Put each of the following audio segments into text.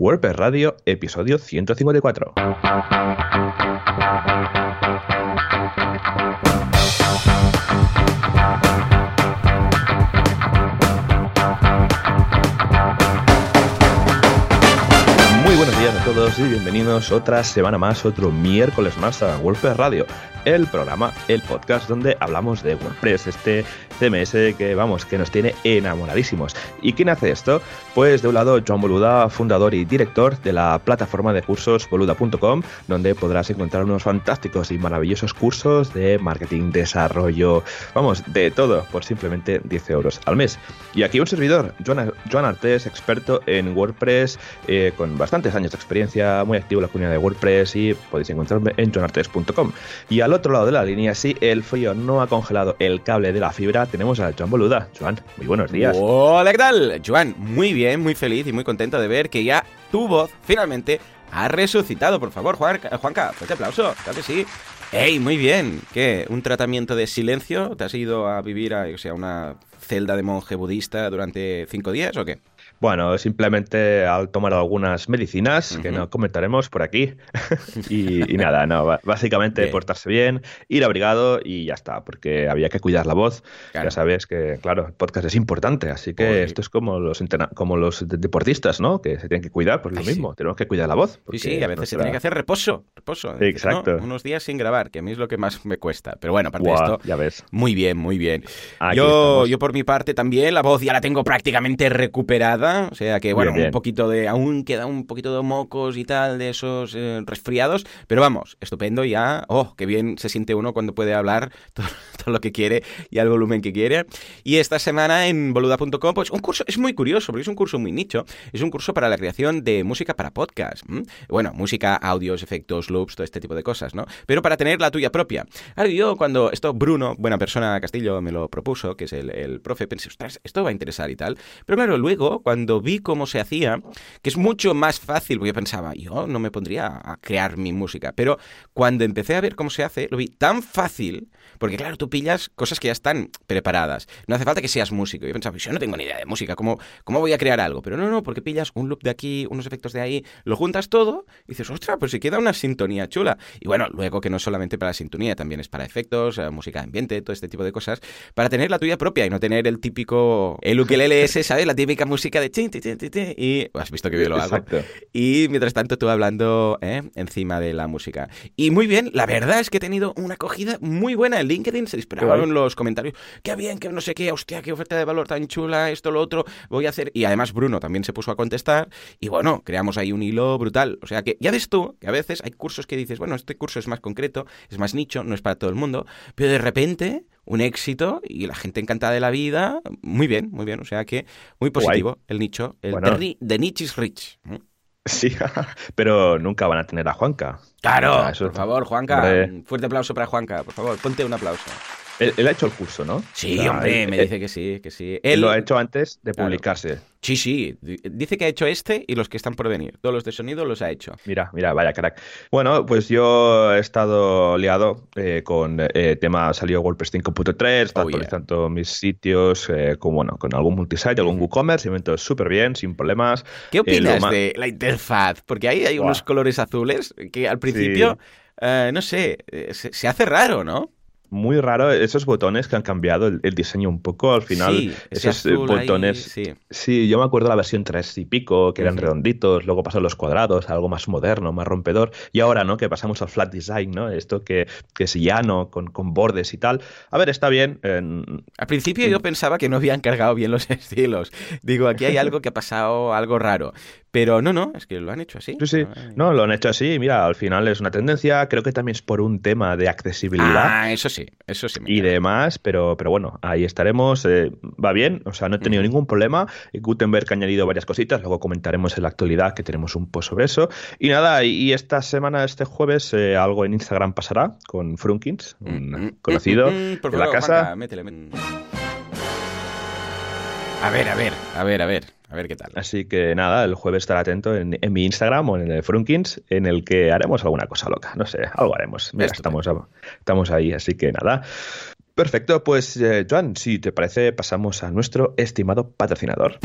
WordPress Radio, episodio 154. Todos y bienvenidos otra semana más, otro miércoles más a WordPress Radio, el programa, el podcast donde hablamos de WordPress, este CMS que vamos, que nos tiene enamoradísimos. ¿Y quién hace esto? Pues de un lado Joan Boluda, fundador y director de la plataforma de cursos boluda.com, donde podrás encontrar unos fantásticos y maravillosos cursos de marketing, desarrollo, vamos, de todo por simplemente 10 euros al mes. Y aquí un servidor, Joan, Joan Artés, experto en WordPress, eh, con bastantes años de experiencia, muy activo en la comunidad de WordPress y podéis encontrarme en joanartes.com. Y al otro lado de la línea, si el frío no ha congelado el cable de la fibra, tenemos a Joan Boluda. Joan, muy buenos días. Hola, ¿qué tal? Joan, muy bien, muy feliz y muy contento de ver que ya tu voz finalmente ha resucitado. Por favor, Juan, Juanca, fuerte aplauso. Claro que sí. ¡Ey, muy bien! ¿Qué? ¿Un tratamiento de silencio? ¿Te has ido a vivir a, o sea, una celda de monje budista durante cinco días o qué? Bueno, simplemente al tomar algunas medicinas que no comentaremos por aquí. y, y, nada, no, básicamente bien. portarse bien, ir abrigado y ya está, porque había que cuidar la voz. Claro. Ya sabes que, claro, el podcast es importante, así que esto es como los, como los deportistas, ¿no? Que se tienen que cuidar, pues lo mismo, sí. tenemos que cuidar la voz. Sí, sí, a veces nuestra... se tiene que hacer reposo, reposo. Exacto. ¿no? Unos días sin grabar, que a mí es lo que más me cuesta. Pero bueno, aparte wow, de esto, ya ves. muy bien, muy bien. yo, yo por mi parte también, la voz ya la tengo prácticamente recuperada o sea que, bueno, un poquito de. Aún queda un poquito de mocos y tal, de esos eh, resfriados. Pero vamos, estupendo ya. Oh, qué bien se siente uno cuando puede hablar todo, todo, lo que quiere y al volumen que quiere. Y esta semana en boluda.com, pues un curso. Es muy curioso, porque es un curso muy nicho. Es un curso para la creación de música para podcast. ¿m? Bueno, música, audios, efectos, loops, todo este tipo de cosas, ¿no? Pero para tener la tuya propia. Ahora, yo cuando esto, Bruno, buena persona, Castillo, me lo propuso, que es el, el profe, pensé, ostras, esto va a interesar y tal. Pero claro, luego, cuando cuando vi cómo se hacía, que es mucho más fácil, porque yo pensaba, yo no me pondría a crear mi música, pero cuando empecé a ver cómo se hace, lo vi tan fácil, porque claro, tú pillas cosas que ya están preparadas, no hace falta que seas músico, yo pensaba, yo no tengo ni idea de música, ¿cómo, cómo voy a crear algo? Pero no, no, porque pillas un loop de aquí, unos efectos de ahí, lo juntas todo y dices, ostras, pues si queda una sintonía chula. Y bueno, luego que no solamente para la sintonía, también es para efectos, eh, música ambiente, todo este tipo de cosas, para tener la tuya propia y no tener el típico, el ukelele ese, ¿sabes? La típica música de y has visto que bien lo hago. Exacto. Y mientras tanto tú hablando ¿eh? encima de la música. Y muy bien, la verdad es que he tenido una acogida muy buena en LinkedIn, se dispararon los comentarios, qué bien, que no sé qué, hostia, qué oferta de valor tan chula, esto, lo otro, voy a hacer... Y además Bruno también se puso a contestar y bueno, creamos ahí un hilo brutal. O sea que ya ves tú que a veces hay cursos que dices, bueno, este curso es más concreto, es más nicho, no es para todo el mundo, pero de repente un éxito y la gente encantada de la vida. Muy bien, muy bien. O sea que muy positivo Guay. el nicho. El Bueno. de, de niche is rich. ¿Mm? Sí, pero nunca van a tener a Juanca. Claro, O sea, eso- por favor, Juanca. Hombre. Un fuerte aplauso para Juanca, por favor. Ponte un aplauso. Él, él ha hecho el curso, ¿no? Sí, O sea, hombre, él- me él- dice que sí, que sí. él lo ha hecho antes de Claro. publicarse. Sí, sí. di- Dice que ha hecho este y los que están por venir. Todos los de sonido los ha hecho. Mira, mira, vaya crack. Bueno, pues yo he estado liado eh, con eh, tema, salió WordPress 5.3, está Oh, yeah. actualizando mis sitios eh, con, bueno, con algún multisite, algún WooCommerce, y me meto súper bien, sin problemas. ¿Qué Eh, opinas lo de la interfaz? Porque ahí hay unos colores azules que al principio, eh, no sé, eh, se, se hace raro, ¿no? Muy raro esos botones que han cambiado el, el diseño un poco. Al final, Sí, esos eh, ahí, botones. sí. Sí, yo me acuerdo la versión 3 y pico, que eran redonditos, luego pasaron los cuadrados, algo más moderno, más rompedor, y ahora, ¿no? Que pasamos al flat design, ¿no? Esto que, que es llano, con, con bordes y tal. A ver, está bien. eh, Al principio yo pensaba que no habían cargado bien los estilos. Digo, aquí hay algo que ha pasado, algo raro. Pero no, no, es que lo han hecho así. Sí, sí. Ay. No, lo han hecho así. Mira, al final es una tendencia. Creo que también es por un tema de accesibilidad. Ah, eso sí, eso sí. y demás, pero, pero bueno, ahí estaremos. eh, va bien, o sea, no he tenido ningún problema. Gutenberg ha añadido varias cositas, luego comentaremos en la actualidad que tenemos un post sobre eso. Y nada, y, esta semana, este jueves, eh, algo en Instagram pasará con Frunkins, un Mm, mm, conocido mm, por de la favor, casa. Juanca, métele, métele. A ver, a ver, a ver, a ver, a ver qué tal. Así que nada, el jueves estará atento en, en mi Instagram o en el Frunkins, en el que haremos alguna cosa loca. No sé, algo haremos. Mira, estamos, estamos ahí, así que nada. Perfecto, pues eh, Joan, si te parece, pasamos a nuestro estimado patrocinador.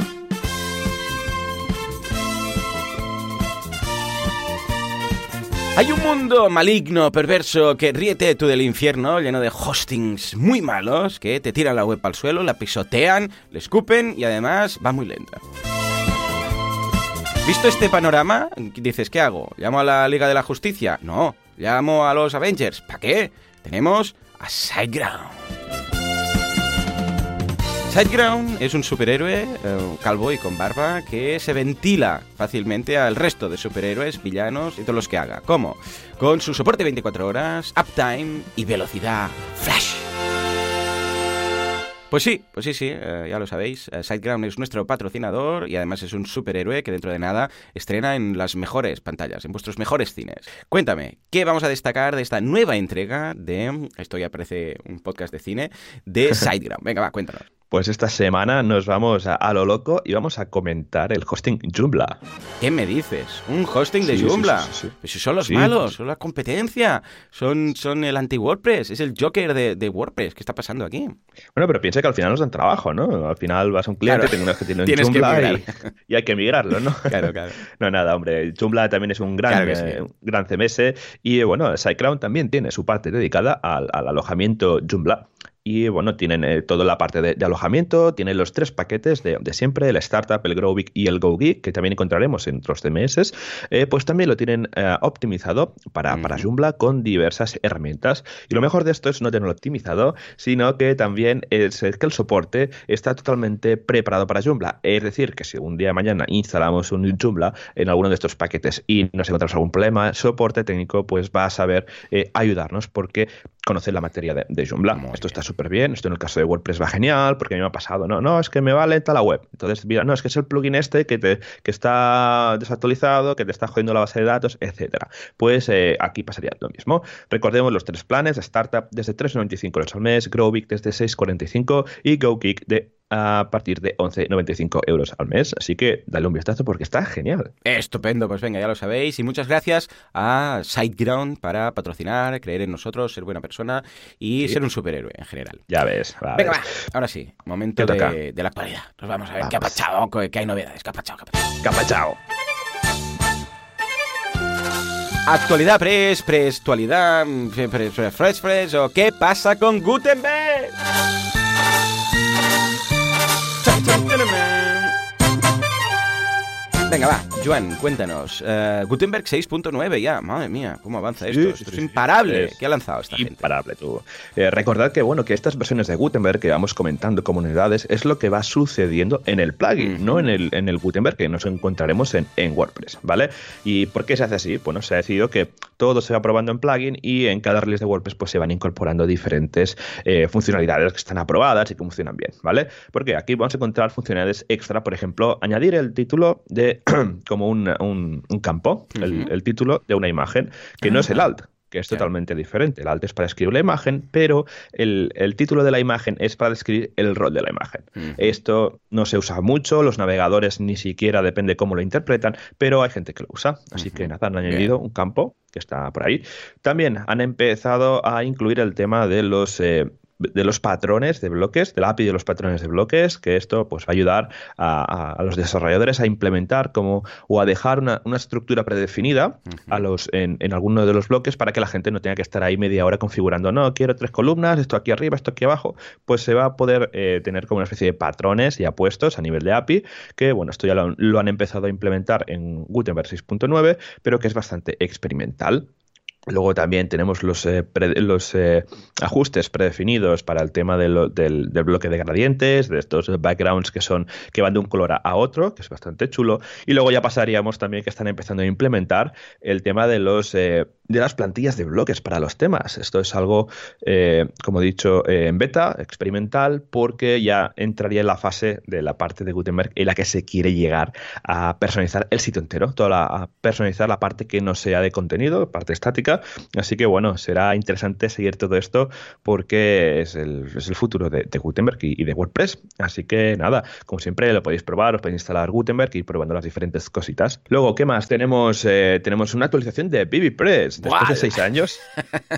Hay un mundo maligno, perverso, que ríete tú del infierno, lleno de hostings muy malos, que te tiran la web al suelo, la pisotean, le escupen y además va muy lenta. ¿Visto este panorama? Dices, ¿qué hago? ¿Llamo a la Liga de la Justicia? No. ¿Llamo a los Avengers? ¿Para qué? Tenemos a Sideground. Sideground es un superhéroe eh, calvo y con barba que se ventila fácilmente al resto de superhéroes, villanos y todos los que haga. ¿Cómo? Con su soporte 24 horas, uptime y velocidad flash. Pues sí, pues sí, sí, eh, ya lo sabéis. Eh, Sideground es nuestro patrocinador y además es un superhéroe que dentro de nada estrena en las mejores pantallas, en vuestros mejores cines. Cuéntame, ¿qué vamos a destacar de esta nueva entrega de. Esto ya parece un podcast de cine, de Sideground? Venga, va, cuéntanos. Pues esta semana nos vamos a, lo loco y vamos a comentar el hosting Joomla. ¿Qué me dices? ¿Un hosting de Joomla? Sí, si son los malos, son la competencia, son, son el anti-WordPress, es el Joker de, WordPress. ¿Qué está pasando aquí? Bueno, pero piensa que al final nos dan trabajo, ¿no? Al final vas a un cliente, claro. que tiene un Joomla y, hay que migrarlo, ¿no? Claro, claro. no, nada, hombre, Joomla también es un gran, eh, gran CMS y, bueno, SiteGround también tiene su parte dedicada al, al alojamiento Joomla. Y bueno, tienen eh, toda la parte de, alojamiento, tienen los tres paquetes de, siempre, el Startup, el Growbig y el GoGeek, que también encontraremos en otros CMS, eh, pues también lo tienen eh, optimizado para, para Joomla con diversas herramientas. Y lo mejor de esto es no tenerlo optimizado, sino que también es que el soporte está totalmente preparado para Joomla. Es decir, que si un día de mañana instalamos un Joomla en alguno de estos paquetes y nos encontramos algún problema, soporte técnico pues va a saber ayudarnos porque conoce la materia de, de Joomla. Esto está súper bien. Esto en el caso de WordPress va genial, porque a mí me ha pasado, no, no, es que me va lenta la web. Entonces, mira, no, es que es el plugin este que, te, que está desactualizado, que te está jodiendo la base de datos, etcétera. Pues eh, aquí pasaría lo mismo. Recordemos los tres planes, Startup desde 3,95 euros al mes, Growbig desde 6,45 y GoKick de a partir de 11,95 euros al mes. Así que dale un vistazo porque está genial. Estupendo, pues venga, ya lo sabéis. Y muchas gracias a SiteGround para patrocinar, creer en nosotros, ser buena persona y ser un superhéroe en general. Ya ves. venga, va. Ahora sí, momento de, la actualidad. Nos vamos a ver qué ha pasado, qué hay novedades. ¿Qué ha pasado? ¿Qué ha? Actualidad press, prestualidad, fresh, fresh, o qué pasa con Gutenberg. Venga, va, Joan, cuéntanos. Uh, Gutenberg 6.9 ya, madre mía, cómo avanza esto. es imparable. ¿Qué ha lanzado esta gente? Imparable, tú. Eh, recordad que, bueno, que estas versiones de Gutenberg que vamos comentando comunidades es lo que va sucediendo en el plugin, no en el, en el Gutenberg que nos encontraremos en, en, WordPress, ¿vale? ¿Y por qué se hace así? Bueno, se ha decidido que todo se va probando en plugin y en cada release de WordPress pues se van incorporando diferentes eh, funcionalidades que están aprobadas y que funcionan bien, ¿vale? Porque aquí vamos a encontrar funcionalidades extra, por ejemplo, añadir el título de como un, un, campo, el, título de una imagen, que no es el alt, que es totalmente diferente. El alt es para escribir la imagen, pero el, título de la imagen es para describir el rol de la imagen. Esto no se usa mucho, los navegadores ni siquiera depende cómo lo interpretan, pero hay gente que lo usa. Así que nada, han añadido un campo que está por ahí. También han empezado a incluir el tema de los eh, de los patrones de bloques, del API de los patrones de bloques, que esto pues, va a ayudar a, los desarrolladores a implementar como, o a dejar una, estructura predefinida a los, en, en, alguno de los bloques para que la gente no tenga que estar ahí media hora configurando, no, quiero tres columnas, esto aquí arriba, esto aquí abajo, pues se va a poder eh, tener como una especie de patrones ya puestos a nivel de API, que bueno, esto ya lo, lo han empezado a implementar en Gutenberg 6.9, pero que es bastante experimental. Luego también tenemos los, eh, los eh, ajustes predefinidos para el tema del, del, bloque de gradientes, de estos backgrounds que son que van de un color a otro, que es bastante chulo. Y luego ya pasaríamos también que están empezando a implementar el tema de los eh, de las plantillas de bloques para los temas. Esto es algo, como he dicho, en beta, experimental, porque ya entraría en la fase de la parte de Gutenberg en la que se quiere llegar a personalizar el sitio entero, toda la, a personalizar la parte que no sea de contenido, parte estática Así que bueno, será interesante seguir todo esto porque es el, es el futuro de, Gutenberg y, de WordPress. Así que nada, como siempre lo podéis probar, os podéis instalar Gutenberg y ir probando las diferentes cositas. Luego, ¿qué más? Tenemos, eh, tenemos una actualización de BBPress después de seis años.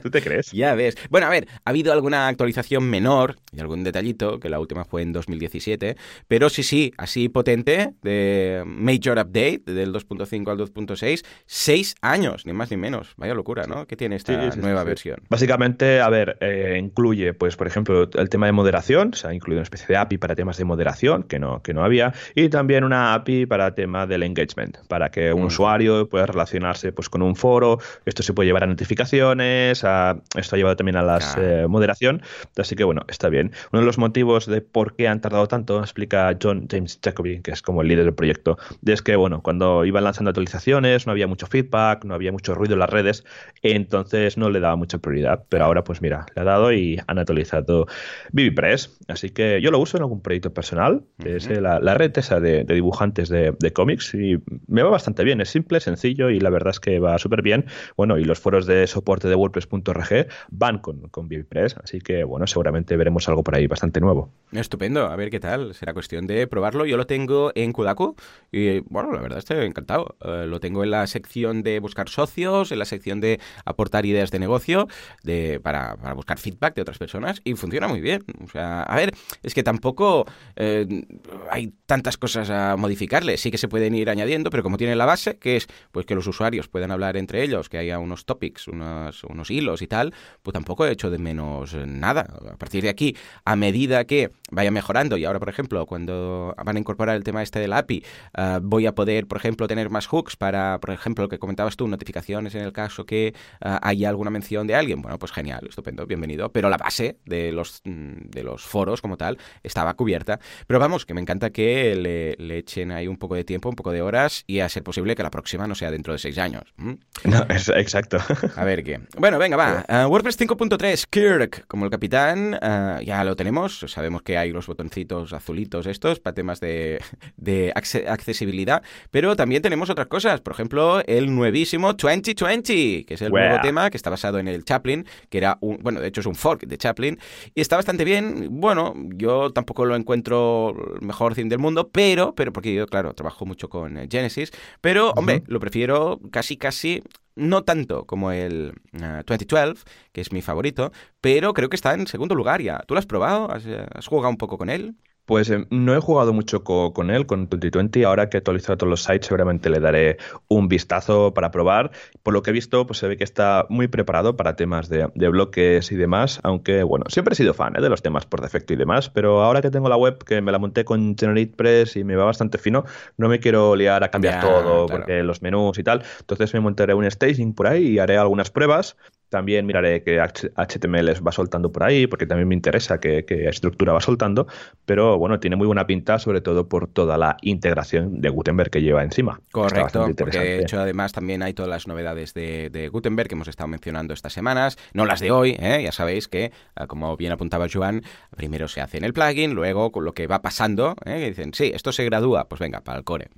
¿Tú te crees? ya ves. Bueno, a ver, ha habido alguna actualización menor y algún detallito, que la última fue en 2017, pero sí, sí, así potente, de Major Update, del 2.5 al 2.6, seis años, ni más ni menos. Vaya locura, ¿no? ¿Qué tiene esta nueva versión? Básicamente, a ver, eh, incluye, pues, por ejemplo, el tema de moderación, se ha incluido una especie de API para temas de moderación, que no, que no había, y también una API para tema del engagement, para que un usuario pueda relacionarse pues, con un foro, esto se puede llevar a notificaciones, a, esto ha llevado también a la eh, moderación, así que bueno, está bien. Uno de los motivos de por qué han tardado tanto, explica John James Jacoby, que es como el líder del proyecto, es que bueno, cuando iban lanzando actualizaciones no había mucho feedback, no había mucho ruido en las redes, entonces no le daba mucha prioridad, pero ahora pues mira, le ha dado y han actualizado BBPress, así que yo lo uso en algún proyecto personal, es eh, la, red esa de, dibujantes de, cómics y me va bastante bien, es simple, sencillo y la verdad es que va súper bien, bueno, y los foros de soporte de WordPress.org van con, con BBPress, así que bueno, seguramente veremos algo por ahí bastante nuevo. Estupendo, a ver qué tal, será cuestión de probarlo, yo lo tengo en Kudaku y bueno, la verdad estoy encantado, eh, lo tengo en la sección de buscar socios, en la sección de aportar ideas de negocio, de, para, buscar feedback de otras personas y funciona muy bien, o sea, a ver, es que tampoco eh, hay tantas cosas a modificarle, sí que se pueden ir añadiendo, pero como tiene la base, que es pues que los usuarios puedan hablar entre ellos, que haya unos topics, unos, unos hilos y tal, pues tampoco he hecho de menos nada. A partir de aquí, a medida que vaya mejorando, y ahora, por ejemplo, cuando van a incorporar el tema este del API, ah, voy a poder, por ejemplo, tener más hooks para, por ejemplo, lo que comentabas tú, notificaciones en el caso que uh, haya alguna mención de alguien. Bueno, pues genial, estupendo, bienvenido. Pero la base de los, mm, de los foros como tal estaba cubierta. Pero vamos, que me encanta que le, echen ahí un poco de tiempo, un poco de horas y a ser posible que la próxima no sea dentro de seis años. No, es, exacto. A ver qué. Bueno, venga, va. Uh, WordPress 5.3, Kirk, como el capitán, uh, ya lo tenemos. Sabemos que hay los botoncitos azulitos estos para temas de, de accesibilidad, pero también tenemos otras cosas. Por ejemplo, el nuevísimo 2020, que es el nuevo tema que está basado en el Chaplin, que era un, bueno, de hecho es un fork de Chaplin, y está bastante bien. Bueno, yo tampoco lo encuentro el mejor theme del mundo, pero, pero porque yo, claro, trabajo mucho con eh, Genesis, pero, hombre, lo prefiero casi, casi no tanto como el 2012, eh, que es mi favorito, pero creo que está en segundo lugar ya. ¿Tú lo has probado? ¿Has, eh, has jugado un poco con él? Pues eh, no he jugado mucho con él, con 2020. Ahora que he actualizado todos los sites, seguramente le daré un vistazo para probar. Por lo que he visto, pues se ve que está muy preparado para temas de, bloques y demás. Aunque, bueno, siempre he sido fan ¿eh? de los temas por defecto y demás. Pero ahora que tengo la web, que me la monté con GeneratePress y me va bastante fino, no me quiero liar a cambiar todo, porque los menús y tal. Entonces me montaré un staging por ahí y haré algunas pruebas también miraré qué HTML va soltando por ahí, porque también me interesa qué, estructura va soltando. Pero bueno, tiene muy buena pinta, sobre todo por toda la integración de Gutenberg que lleva encima. Correcto, porque de hecho además también hay todas las novedades de, Gutenberg que hemos estado mencionando estas semanas, no las de hoy, ¿eh? ya sabéis que, ah, como bien apuntaba Joan, primero se hace en el plugin, luego con lo que va pasando, ¿eh? que dicen, sí, esto se gradúa, pues venga, para el core.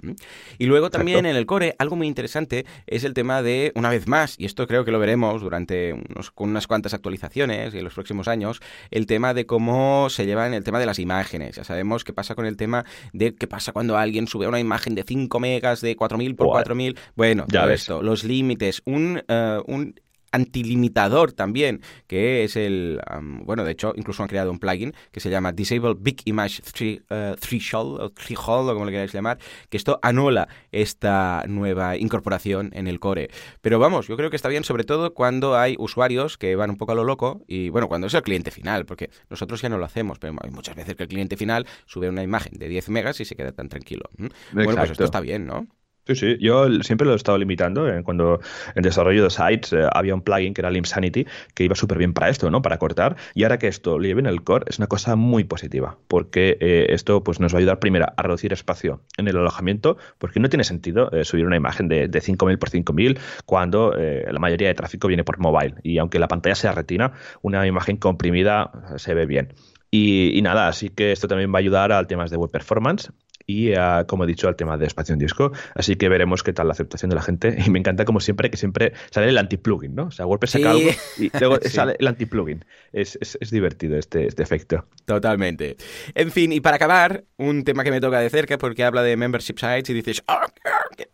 Y luego también en el core, algo muy interesante es el tema de, una vez más, y esto creo que lo veremos durante con unas cuantas actualizaciones y en los próximos años, el tema de cómo se lleva en el tema de las imágenes. Ya sabemos qué pasa con el tema de qué pasa cuando alguien sube una imagen de 5 megas de 4000 por 4000. Bueno, ya todo esto, los límites, un, uh, un antilimitador también, que es el, bueno, de hecho, incluso han creado un plugin que se llama Disable Big Image eh, Threshold, o Threshold, o como le queráis llamar, que esto anula esta nueva incorporación en el core. Pero vamos, yo creo que está bien, sobre todo cuando hay usuarios que van un poco a lo loco y, bueno, cuando es el cliente final, porque nosotros ya no lo hacemos, pero hay muchas veces que el cliente final sube una imagen de 10 megas y se queda tan tranquilo. Bueno, pues esto está bien, ¿no? Sí, sí, yo siempre lo he estado limitando. Eh, cuando en desarrollo de sites eh, había un plugin que era Limsanity que iba súper bien para esto, ¿no? Para cortar. Y ahora que esto lo lleve en el core es una cosa muy positiva, porque eh, esto pues, nos va a ayudar primero a reducir espacio en el alojamiento, porque no tiene sentido subir una imagen de, de 5.000 por 5.000 cuando la mayoría de tráfico viene por mobile. Y aunque la pantalla sea retina, una imagen comprimida se ve bien. Y, y, nada, así que esto también va a ayudar al temas de web performance y, como he dicho, al tema de espacio en disco. Así que veremos qué tal la aceptación de la gente. Y me encanta, como siempre, que siempre sale el anti-plugin, ¿no? O sea, WordPress saca algo y luego sale el anti-plugin. Es, es, divertido este, este efecto. Totalmente. En fin, y para acabar, un tema que me toca de cerca porque habla de membership sites y dices, oh,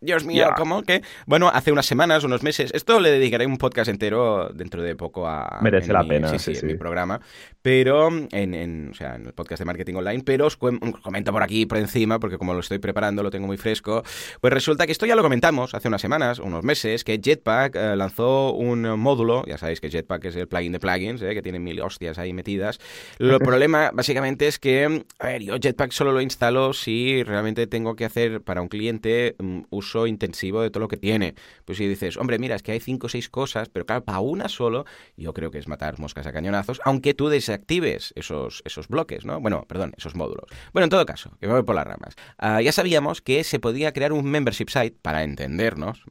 Dios mío, ¿cómo que? Bueno, hace unas semanas, unos meses, esto le dedicaré un podcast entero dentro de poco a... Merece la pena. Sí, sí, en mi programa. Pero, en, en, o sea, en el podcast de marketing online, pero os comento por aquí, por encima, porque como lo estoy preparando, lo tengo muy fresco, pues resulta que esto ya lo comentamos hace unas semanas, unos meses, que Jetpack eh, lanzó un módulo, ya sabéis que Jetpack es el plugin de plugins, eh, que tiene mil hostias ahí metidas. El problema, básicamente, es que, a ver, yo Jetpack solo lo instalo si realmente tengo que hacer para un cliente uso intensivo de todo lo que tiene. Pues si dices, hombre, mira, es que hay cinco o seis cosas, pero claro, para una solo, yo creo que es matar moscas a cañonazos, aunque tú desactives esos, esos bloques, ¿no? Bueno, perdón, esos módulos. Bueno, en todo caso, que me voy por las ramas. Ah, ya sabíamos que se podía crear un membership site, para entendernos,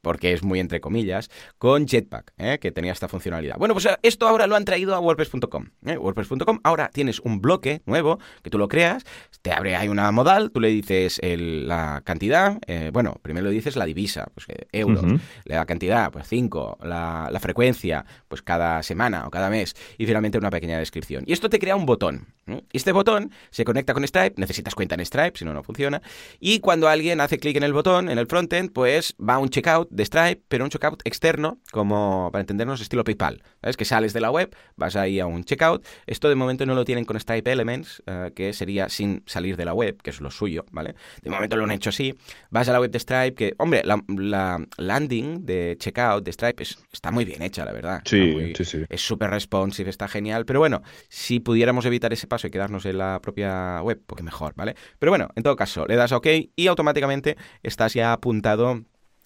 porque es muy entre comillas, con Jetpack, ¿eh? que tenía esta funcionalidad. Bueno, pues eh, esto ahora lo han traído a WordPress.com. ¿eh? WordPress.com ahora tienes un bloque nuevo que tú lo creas, te abre ahí una modal, tú le dices la cantidad, bueno, primero le dices la divisa, pues euros, la cantidad, pues 5, la, la frecuencia, pues cada semana o cada mes, y finalmente una pequeña descripción. Y esto te crea un botón. Este botón se conecta con Stripe, necesitas cuenta en Stripe, si no, no funciona. Y cuando alguien hace clic en el botón, en el frontend, pues va a un checkout de Stripe, pero un checkout externo, como para entendernos estilo PayPal. ¿Sabes? Que sales de la web, vas ahí a un checkout. Esto de momento no lo tienen con Stripe Elements, eh, que sería sin salir de la web, que es lo suyo, ¿vale? De momento lo han hecho así. Vas a la web de Stripe, que, hombre, la, landing de checkout de Stripe está muy bien hecha, la verdad. Sí, sí, sí. Es súper responsive, está genial. Pero bueno, si pudiéramos evitar ese paso y quedarnos en la propia web, porque mejor, ¿vale? Pero bueno, en todo caso, le das OK y automáticamente estás ya apuntado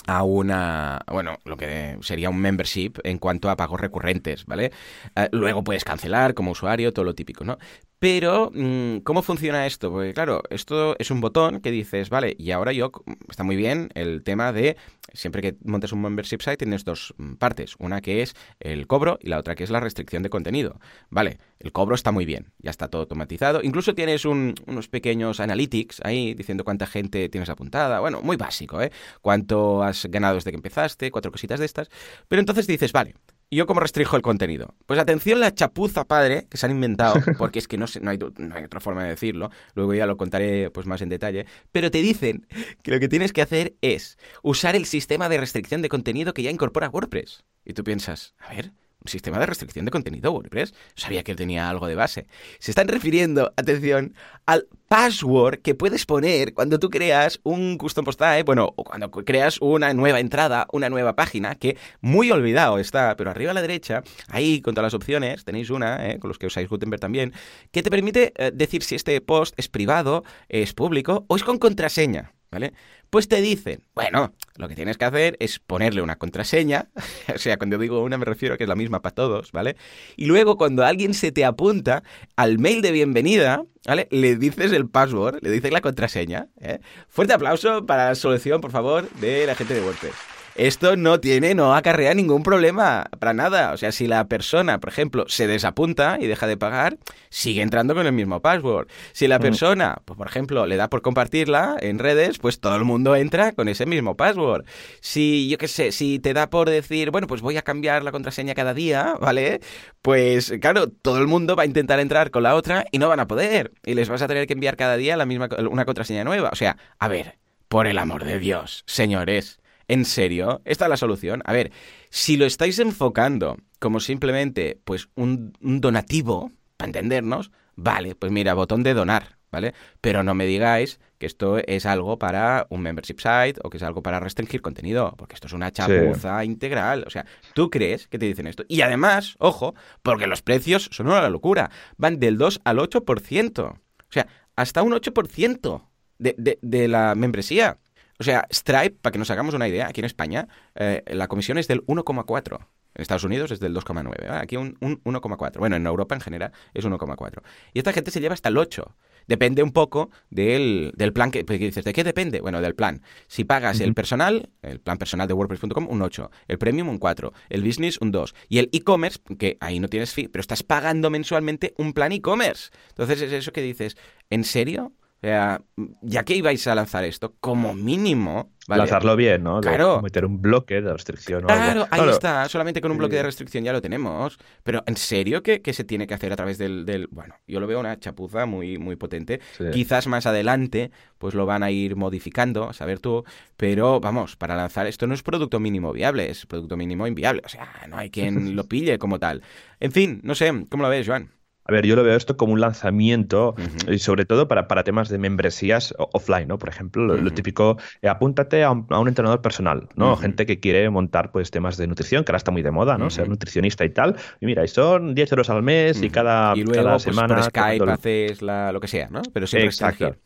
a una, bueno, lo que sería un membership en cuanto a pagos recurrentes, ¿vale? Eh, luego puedes cancelar como usuario, todo lo típico, ¿no? Pero, mm, ¿cómo funciona esto? Porque claro, esto es un botón que dices, vale, y ahora yo, está muy bien el tema de, siempre que montes un membership site tienes dos mm, partes, una que es el cobro y la otra que es la restricción de contenido. Vale, el cobro está muy bien, ya está todo automatizado, incluso tienes unos pequeños analytics ahí diciendo cuánta gente tienes apuntada, bueno, muy básico, ¿eh? Cuánto has ganado desde que empezaste, cuatro cositas de estas, pero entonces dices, vale, ¿Y yo cómo restringo el contenido? Pues atención la chapuza padre que se han inventado, porque es que no, no, hay, no, hay, otra forma de decirlo, luego ya lo contaré pues más en detalle, pero te dicen que lo que tienes que hacer es usar el sistema de restricción de contenido que ya incorpora WordPress. Y tú piensas, a ver, sistema de restricción de contenido WordPress. Sabía que tenía algo de base. Se están refiriendo, atención, al password que puedes poner cuando tú creas un custom post type, bueno, o cuando creas una nueva entrada, una nueva página, que muy olvidado está, pero arriba a la derecha, ahí con todas las opciones, tenéis una, eh, con los que usáis Gutenberg también, que te permite eh, decir si este post es privado, es público o es con contraseña. ¿vale? Pues te dicen, bueno, lo que tienes que hacer es ponerle una contraseña, o sea, cuando digo una me refiero a que es la misma para todos, ¿vale? Y luego cuando alguien se te apunta al mail de bienvenida, ¿vale? Le dices el password, le dices la contraseña. ¿eh? Fuerte aplauso para la solución, por favor, de la gente de WordPress esto no tiene, no acarrea ningún problema para nada. O sea, si la persona, por ejemplo, se desapunta y deja de pagar, sigue entrando con el mismo password. Si la mm. persona, pues, por ejemplo, le da por compartirla en redes, pues todo el mundo entra con ese mismo password. Si, yo qué sé, si te da por decir, bueno, pues voy a cambiar la contraseña cada día, ¿vale? Pues claro, todo el mundo va a intentar entrar con la otra y no van a poder. Y les vas a tener que enviar cada día la misma, una contraseña nueva. O sea, a ver, por el amor de Dios, señores ¿En serio? ¿Esta es la solución? A ver, si lo estáis enfocando como simplemente pues un, donativo, para entendernos, vale, pues mira, botón de donar, ¿vale? Pero no me digáis que esto es algo para un membership site o que es algo para restringir contenido, porque esto es una chapuza integral. O sea, ¿tú crees que te dicen esto? Y además, ojo, porque los precios son una locura, van del 2 al 8%. O sea, hasta un 8% de, de, de la membresía. O sea, Stripe, para que nos hagamos una idea, aquí en España, eh, la comisión es del 1,4. En Estados Unidos es del 2,9. Aquí un, 1,4. Bueno, en Europa en general es 1,4. Y esta gente se lleva hasta el 8. Depende un poco del, plan que, pues, dices. ¿De qué depende? Bueno, del plan. Si pagas el personal, el plan personal de WordPress.com, un 8. El premium, un 4. El business, un 2. Y el e-commerce, que ahí no tienes fee, pero estás pagando mensualmente un plan e-commerce. Entonces es eso que dices. ¿En serio? O sea, ya que ibais a lanzar esto, como mínimo Lanzarlo bien, ¿no? claro. Meter un bloque de restricción. claro, ahí está. Solamente con un bloque de restricción ya lo tenemos. Pero ¿en serio que, se tiene que hacer a través del, Bueno, yo lo veo una chapuza muy, muy potente. Quizás más adelante pues lo van a ir modificando, a saber tú. Pero vamos, para lanzar esto no es producto mínimo viable, es producto mínimo inviable. O sea, no hay quien lo pille como tal. En fin, no sé, ¿cómo lo ves, Joan? A ver, yo lo veo esto como un lanzamiento y sobre todo para, para, temas de membresías offline, ¿no? Por ejemplo, lo, típico, eh, apúntate a un, entrenador personal, ¿no? Gente que quiere montar pues temas de nutrición, que ahora está muy de moda, ¿no? Ser nutricionista y tal. Y mira, y son 10 euros al mes y cada, y luego, cada pues, semana... Por Skype haces la, lo que sea, ¿no? Pero siempre Exacto.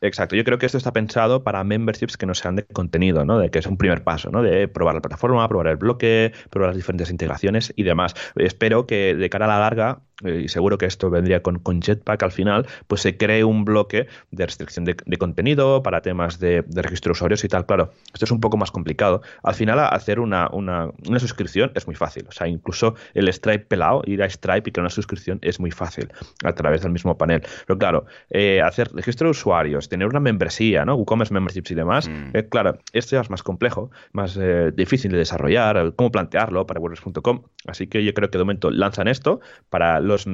Exacto, yo creo que esto está pensado para memberships que no sean de contenido, ¿no? De que es un primer paso, ¿no? De probar la plataforma, probar el bloque, probar las diferentes integraciones y demás. Espero que de cara a la larga, eh, y seguro que esto vendría con, con, Jetpack al final, pues se cree un bloque de restricción de, contenido para temas de, registro de usuarios y tal. Claro, esto es un poco más complicado. Al final, hacer una, una, una suscripción es muy fácil. O sea, incluso el Stripe pelado, ir a Stripe y crear una suscripción es muy fácil a través del mismo panel. Pero claro, eh, hacer registro de usuarios, tener una membresía, ¿no? WooCommerce Memberships y demás. Mm. Eh, claro, esto ya es más complejo, más eh, difícil de desarrollar, cómo plantearlo para WordPress.com. Así que yo creo que de momento lanzan esto para los,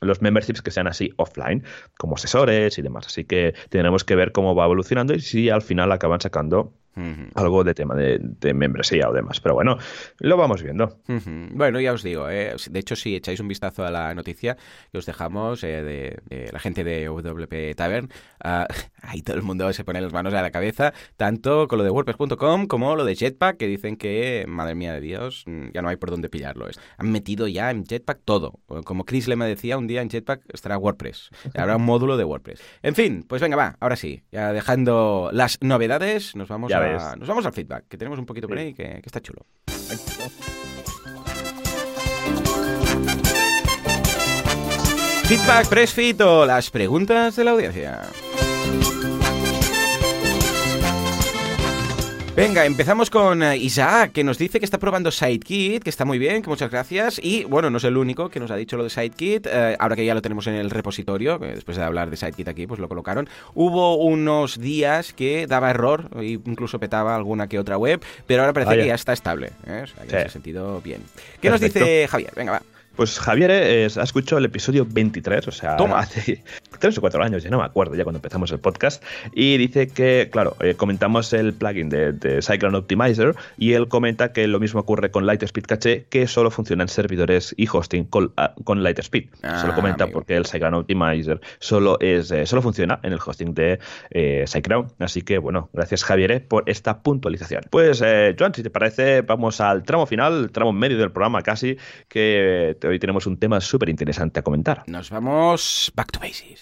los memberships que sean así offline, como asesores y demás. Así que tendremos que ver cómo va evolucionando y si al final acaban sacando algo de tema de, membresía o demás. Pero bueno, lo vamos viendo. Bueno, ya os digo, eh, de hecho, si echáis un vistazo a la noticia que os dejamos eh, de, la gente de WP Tavern, uh, ahí todo el mundo se pone las manos a la cabeza, tanto con lo de WordPress.com como lo de Jetpack, que dicen que, madre mía de Dios, mm, ya no hay por dónde pillarlo. Han metido ya en Jetpack todo. Como Chris le me decía, un día en Jetpack estará WordPress. Habrá un módulo de WordPress. En fin, pues venga, va, ahora sí, ya dejando las novedades, nos vamos a nos vamos al feedback, que tenemos un poquito por ahí que, que está chulo. Feedback, pressfit o las preguntas de la audiencia. Venga, empezamos con eh, Isaac, que nos dice que está probando SideKit, que está muy bien, que muchas gracias. Y bueno, no es el único que nos ha dicho lo de SideKit, eh, ahora que ya lo tenemos en el repositorio, después de hablar de SideKit aquí, pues lo colocaron. Hubo unos días que daba error, incluso petaba alguna que otra web, pero ahora parece que ya está estable. ¿eh? O sea, en ese sentido, bien. ¿Qué nos dice Javier? Venga, va. Pues Javier eh, ha escuchado el episodio 23, o sea, hace tres o cuatro años, ya no me acuerdo, ya cuando empezamos el podcast, y dice que, claro, eh, comentamos el plugin de, de Cyclone Optimizer y él comenta que lo mismo ocurre con Lightspeed Cache, que solo funciona en servidores y hosting con, ah, con Lightspeed. Se lo ah, comenta porque el Cyclone Optimizer solo, es, eh, solo funciona en el hosting de eh, Así que, bueno, gracias Javier por esta puntualización. Pues, Joan, si te parece, vamos al tramo final, el tramo medio del programa casi, que hoy tenemos un tema súper interesante a comentar. Nos vamos back to basics.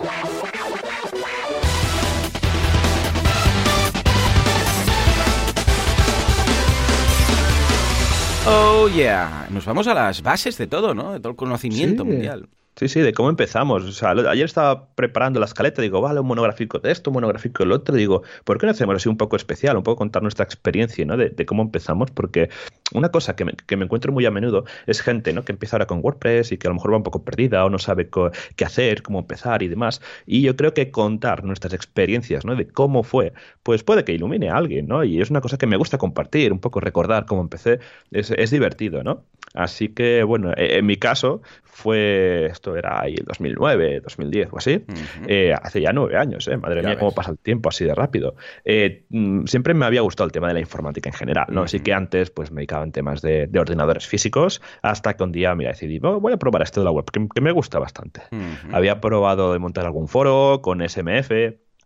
Oh yeah, nos vamos a las bases de todo, ¿no? De todo el conocimiento mundial. Sí, sí, de cómo empezamos. O sea, ayer estaba preparando la escaleta, digo, vale, un monográfico de esto, un monográfico del otro. Digo, ¿por qué no hacemos así un poco especial? Un poco contar nuestra experiencia, ¿no? De, cómo empezamos, porque una cosa que me, que me, encuentro muy a menudo es gente, ¿no? Que empieza ahora con WordPress y que a lo mejor va un poco perdida o no sabe qué hacer, cómo empezar y demás. Y yo creo que contar nuestras experiencias, ¿no? De cómo fue, pues puede que ilumine a alguien, ¿no? Y es una cosa que me gusta compartir, un poco recordar cómo empecé. Es, es divertido, ¿no? Así que, bueno, e, en mi caso fue, esto era ahí el 2009, 2010 o así, eh, hace ya nueve años, ¿eh? madre mía, cómo pasa el tiempo así de rápido. Eh, mm, siempre me había gustado el tema de la informática en general, ¿no? Así que antes pues me dedicaba en temas de, ordenadores físicos, hasta que un día, mira, decidí, voy a probar esto de la web, que, me gusta bastante. Había probado de montar algún foro con SMF,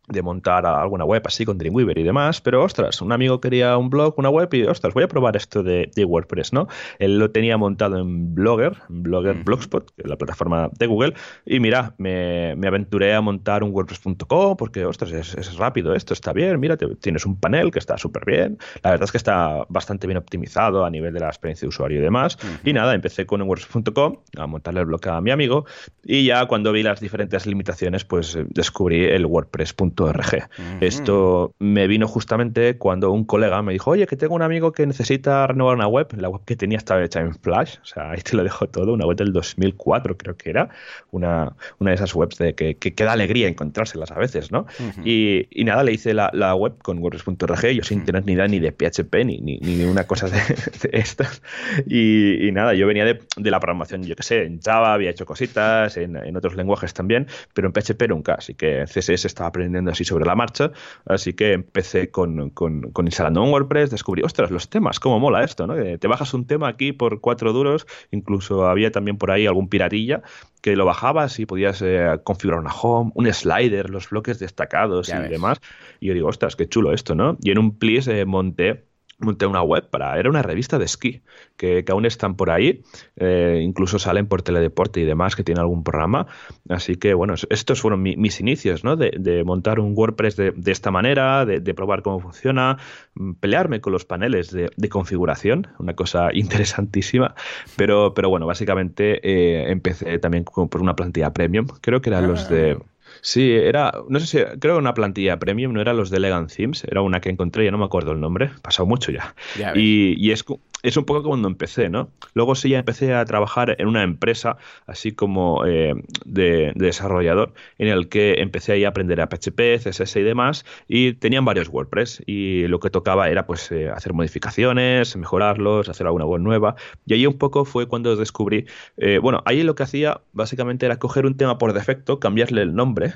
de montar alguna web así con Dreamweaver y demás, pero ostras, un amigo quería un blog, una web y ostras, voy a probar esto de, WordPress, ¿no? Él lo tenía montado en Blogger, Blogger Blogspot, que es la plataforma de Google, y mira, me, aventuré a montar un WordPress.com porque, ostras, es, rápido esto, está bien, mira, tienes un panel que está súper bien, la verdad es que está bastante bien optimizado a nivel de la experiencia de usuario y demás, y nada, empecé con un WordPress.com a montarle el blog a mi amigo, y ya cuando vi las diferentes limitaciones, pues eh, descubrí el WordPress.com wordpress.org. Esto me vino justamente cuando un colega me dijo, oye, que tengo un amigo que necesita renovar una web. La web que tenía estaba hecha en Flash, o sea, ahí te lo dejo todo, una web del 2004 creo que era, una, una de esas webs de que, que, da alegría encontrárselas a veces, ¿no? y, y, nada, le hice la, la web con wordpress.org, yo sin tener ni idea ni de PHP ni, ni, ni una cosa de, estas. Y, y, nada, yo venía de, de la programación, yo qué sé, en Java había hecho cositas, en, en otros lenguajes también, pero en PHP nunca, así que CSS estaba aprendiendo así sobre la marcha, así que empecé con, con, con instalando un WordPress, descubrí, ostras, los temas, cómo mola esto, ¿no? te bajas un tema aquí por cuatro duros, incluso había también por ahí algún piratilla que lo bajabas y podías eh, configurar una home, un slider, los bloques destacados y demás. Y yo digo, ostras, qué chulo esto, ¿no? Y en un please eh, monté monté una web para. Era una revista de esquí, que, aún están por ahí. Eh, incluso salen por teledeporte y demás, que tiene algún programa. Así que, bueno, estos fueron mis inicios, ¿no? De, montar un WordPress de, esta manera, de, probar cómo funciona, mm, pelearme con los paneles de, configuración, una cosa interesantísima. Pero, pero bueno, básicamente eh, empecé también por una plantilla premium. Creo que eran los de. Sí, era, no sé si, creo una plantilla premium, no era los de Elegant Themes, era una que encontré, ya no me acuerdo el nombre, pasado mucho ya. y, y es, es un poco como cuando empecé, ¿no? Luego sí ya empecé a trabajar en una empresa, así como eh, de, desarrollador, en el que empecé ahí a aprender a PHP, CSS y demás, y tenían varios WordPress, y lo que tocaba era pues eh, hacer modificaciones, mejorarlos, hacer alguna web nueva, y ahí un poco fue cuando descubrí, eh, bueno, ahí lo que hacía básicamente era coger un tema por defecto, cambiarle el nombre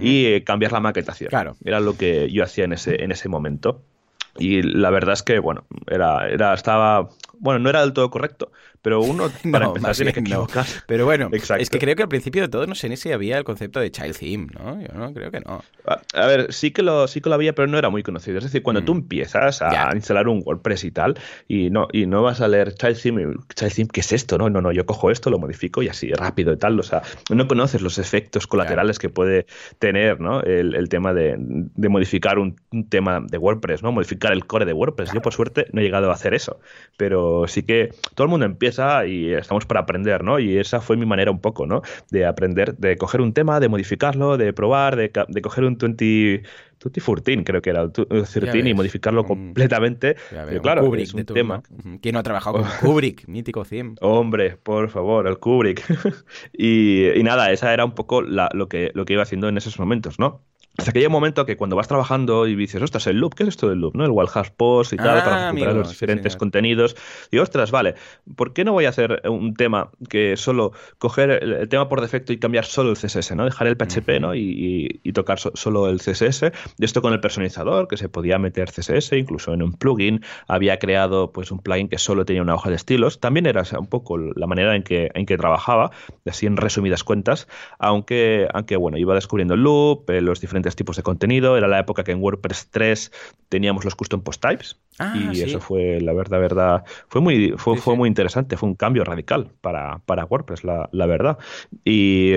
y cambiar la maquetación. Claro. Era lo que yo hacía en ese, en ese momento. Y la verdad es que, bueno, era, era, estaba, bueno, no era del todo correcto, pero uno para empezar tiene que equivocar. Pero bueno, es que creo que al principio de todo no sé ni si había el concepto de child theme, ¿no? Yo no creo que no. A, ver, sí que lo sí que lo había, pero no era muy conocido. Es decir, cuando tú mm. empiezas a instalar un WordPress y tal, y no y no vas a leer child theme, child theme, ¿qué es esto? No, no, no, yo cojo esto, lo modifico y así rápido y tal, o sea, no conoces los efectos colaterales que puede tener, ¿no? El, tema de, modificar un, tema de WordPress, ¿no? Modificar el core de WordPress. Yo por suerte no he llegado a hacer eso, pero sí que todo el mundo empieza y estamos para aprender, ¿no? Y esa fue mi manera un poco, ¿no? De aprender, de coger un tema, de modificarlo, de probar, de, de coger un 20... 2014 creo que era el 13 y modificarlo completamente. Pero claro, Kubrick es un tema. ¿Quién no ha trabajado con Kubrick? Mítico 100. Hombre, por favor, el Kubrick. y, y, nada, esa era un poco la, lo, que, lo que iba haciendo en esos momentos, ¿no? Hasta que llega un momento que cuando vas trabajando y dices, ostras, el loop, ¿qué es esto del loop? ¿no? El Wildhouse Post y tal, para ah, recuperar los diferentes contenidos. Y ostras, vale, ¿por qué no voy a hacer un tema que solo coger el, tema por defecto y cambiar solo el CSS, ¿no? Dejar el PHP, ¿no? Y, tocar solo el CSS. Y esto con el personalizador, que se podía meter CSS, incluso en un plugin. Había creado pues un plugin que solo tenía una hoja de estilos. También era un poco la manera en que, en que trabajaba, así en resumidas cuentas. Aunque, aunque bueno, iba descubriendo el loop, eh, los diferentes tipos de contenido. Era la época que en WordPress 3 teníamos los custom post types. Ah, y eso fue, la verdad, verdad, fue muy, fue, fue muy interesante, fue un cambio radical para, para WordPress, la, la, verdad. Y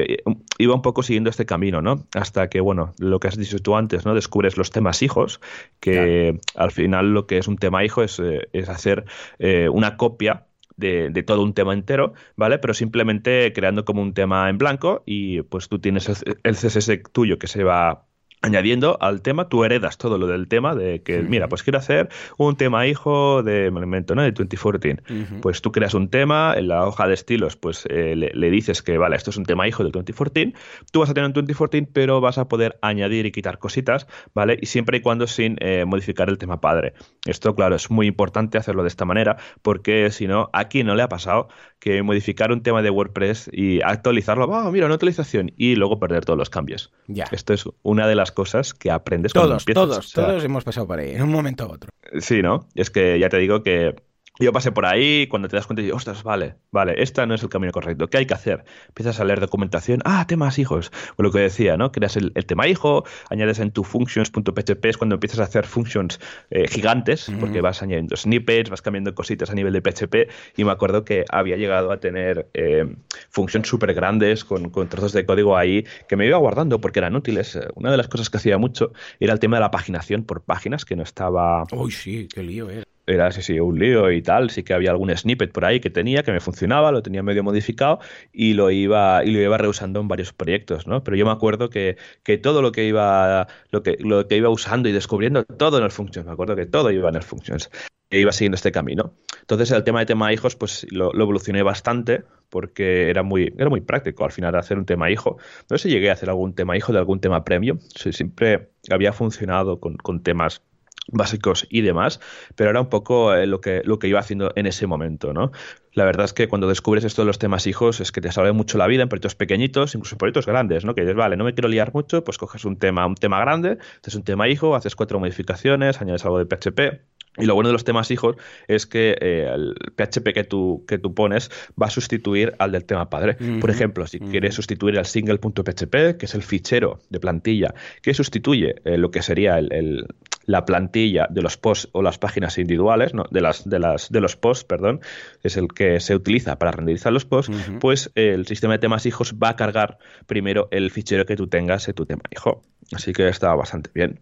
iba un poco siguiendo este camino, ¿no? Hasta que, bueno, lo que has dicho tú antes, ¿no? Descubres los temas hijos, que al final lo que es un tema hijo es, eh, es hacer eh, una copia de, de, todo un tema entero, ¿vale? Pero simplemente creando como un tema en blanco y pues tú tienes el, el CSS tuyo que se va añadiendo al tema, tú heredas todo lo del tema de que, mira, pues quiero hacer un tema hijo de, me invento, ¿no? De 2014. Pues tú creas un tema, en la hoja de estilos, pues eh, le, dices que, vale, esto es un tema hijo del 2014, tú vas a tener un 2014, pero vas a poder añadir y quitar cositas, ¿vale? Y siempre y cuando sin eh, modificar el tema padre. Esto, claro, es muy importante hacerlo de esta manera, porque si no, aquí no le ha pasado que modificar un tema de WordPress y actualizarlo, oh, mira, una actualización, y luego perder todos los cambios. Ya. Esto es una de las cosas que aprendes todos, cuando empiezas. Todos, todos hemos pasado por ahí, en un momento u otro. Sí, ¿no? Es que ya te digo que yo pasé por ahí, cuando te das cuenta, y digo, ostras, vale, vale, este no es el camino correcto. ¿Qué hay que hacer? Empiezas a leer documentación. Ah, temas hijos. Pues lo que decía, ¿no? Creas el, tema hijo, añades en tu functions.php, es cuando empiezas a hacer functions eh, gigantes, porque vas añadiendo snippets, vas cambiando cositas a nivel de PHP. Y me acuerdo que había llegado a tener eh, functions súper grandes con, con, trozos de código ahí que me iba guardando porque eran útiles. Una de las cosas que hacía mucho era el tema de la paginación por páginas, que no estaba. Uy, sí, qué lío, eh era sí, sí, un lío y tal. Sí que había algún snippet por ahí que tenía, que me funcionaba, lo tenía medio modificado y lo iba, y lo iba reusando en varios proyectos, ¿no? Pero yo me acuerdo que, que todo lo que iba, lo que, lo que iba usando y descubriendo, todo en el Functions, me acuerdo que todo iba en el Functions. E iba siguiendo este camino. Entonces el tema de tema hijos, pues lo, evolucioné bastante porque era muy, era muy práctico al final hacer un tema hijo. No sé si llegué a hacer algún tema hijo de algún tema premium. siempre había funcionado con, con temas básicos y demás, pero era un poco eh, lo, que, lo que iba haciendo en ese momento, ¿no? La verdad es que cuando descubres esto de los temas hijos es que te salve mucho la vida en proyectos pequeñitos, incluso en proyectos grandes, ¿no? Que dices, vale, no me quiero liar mucho, pues coges un tema, un tema grande, haces un tema hijo, haces cuatro modificaciones, añades algo de PHP, y lo bueno de los temas hijos es que eh, el PHP que tú, que tú pones va a sustituir al del tema padre. Por ejemplo, si quieres sustituir al single.php, que es el fichero de plantilla que sustituye eh, lo que sería el, la plantilla de los posts o las páginas individuales, ¿no? de, las, de, las, de los posts, perdón, es el que se utiliza para renderizar los posts, pues el sistema de temas hijos va a cargar primero el fichero que tú tengas en tu tema hijo. Así que está bastante bien.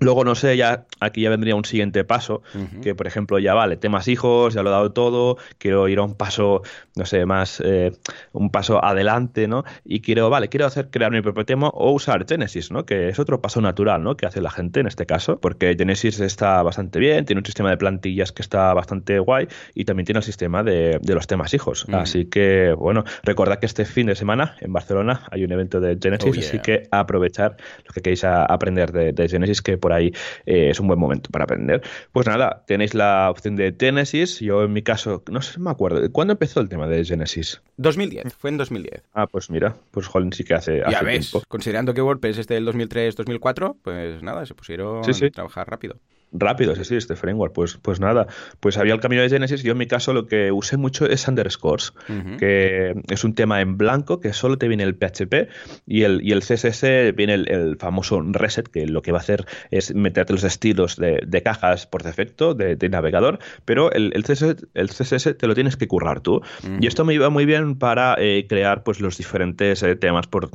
Luego, no sé, ya aquí ya vendría un siguiente paso, que por ejemplo ya vale, temas hijos, ya lo he dado todo, quiero ir a un paso, no sé, más, eh, un paso adelante, ¿no? Y quiero, vale, quiero hacer, crear mi propio tema o usar Genesis, ¿no? Que es otro paso natural, ¿no? Que hace la gente en este caso, porque Genesis está bastante bien, tiene un sistema de plantillas que está bastante guay y también tiene el sistema de, los temas hijos. Así que, bueno, recordad que este fin de semana en Barcelona hay un evento de Genesis, oh, así que aprovechar lo que queréis aprender de, de Genesis, que por ahí eh, es un buen momento para aprender. Pues nada, tenéis la opción de Genesis. Yo en mi caso, no sé, me acuerdo. ¿Cuándo empezó el tema de Genesis? 2010, fue en 2010. Ah, pues mira, pues Jolín sí que hace, ya ves, Considerando que WordPress es del 2003-2004, pues nada, se pusieron a trabajar rápido rápido, sí, sí, este framework. Pues, pues nada, pues había el camino de Genesis. Yo en mi caso lo que usé mucho es underscores, que es un tema en blanco que solo te viene el PHP y el, y el CSS viene el, famoso reset, que lo que va a hacer es meterte los estilos de, cajas por defecto de, navegador, pero el, el, CSS, el CSS te lo tienes que currar tú. Y esto me iba muy bien para eh, crear pues los diferentes eh, temas por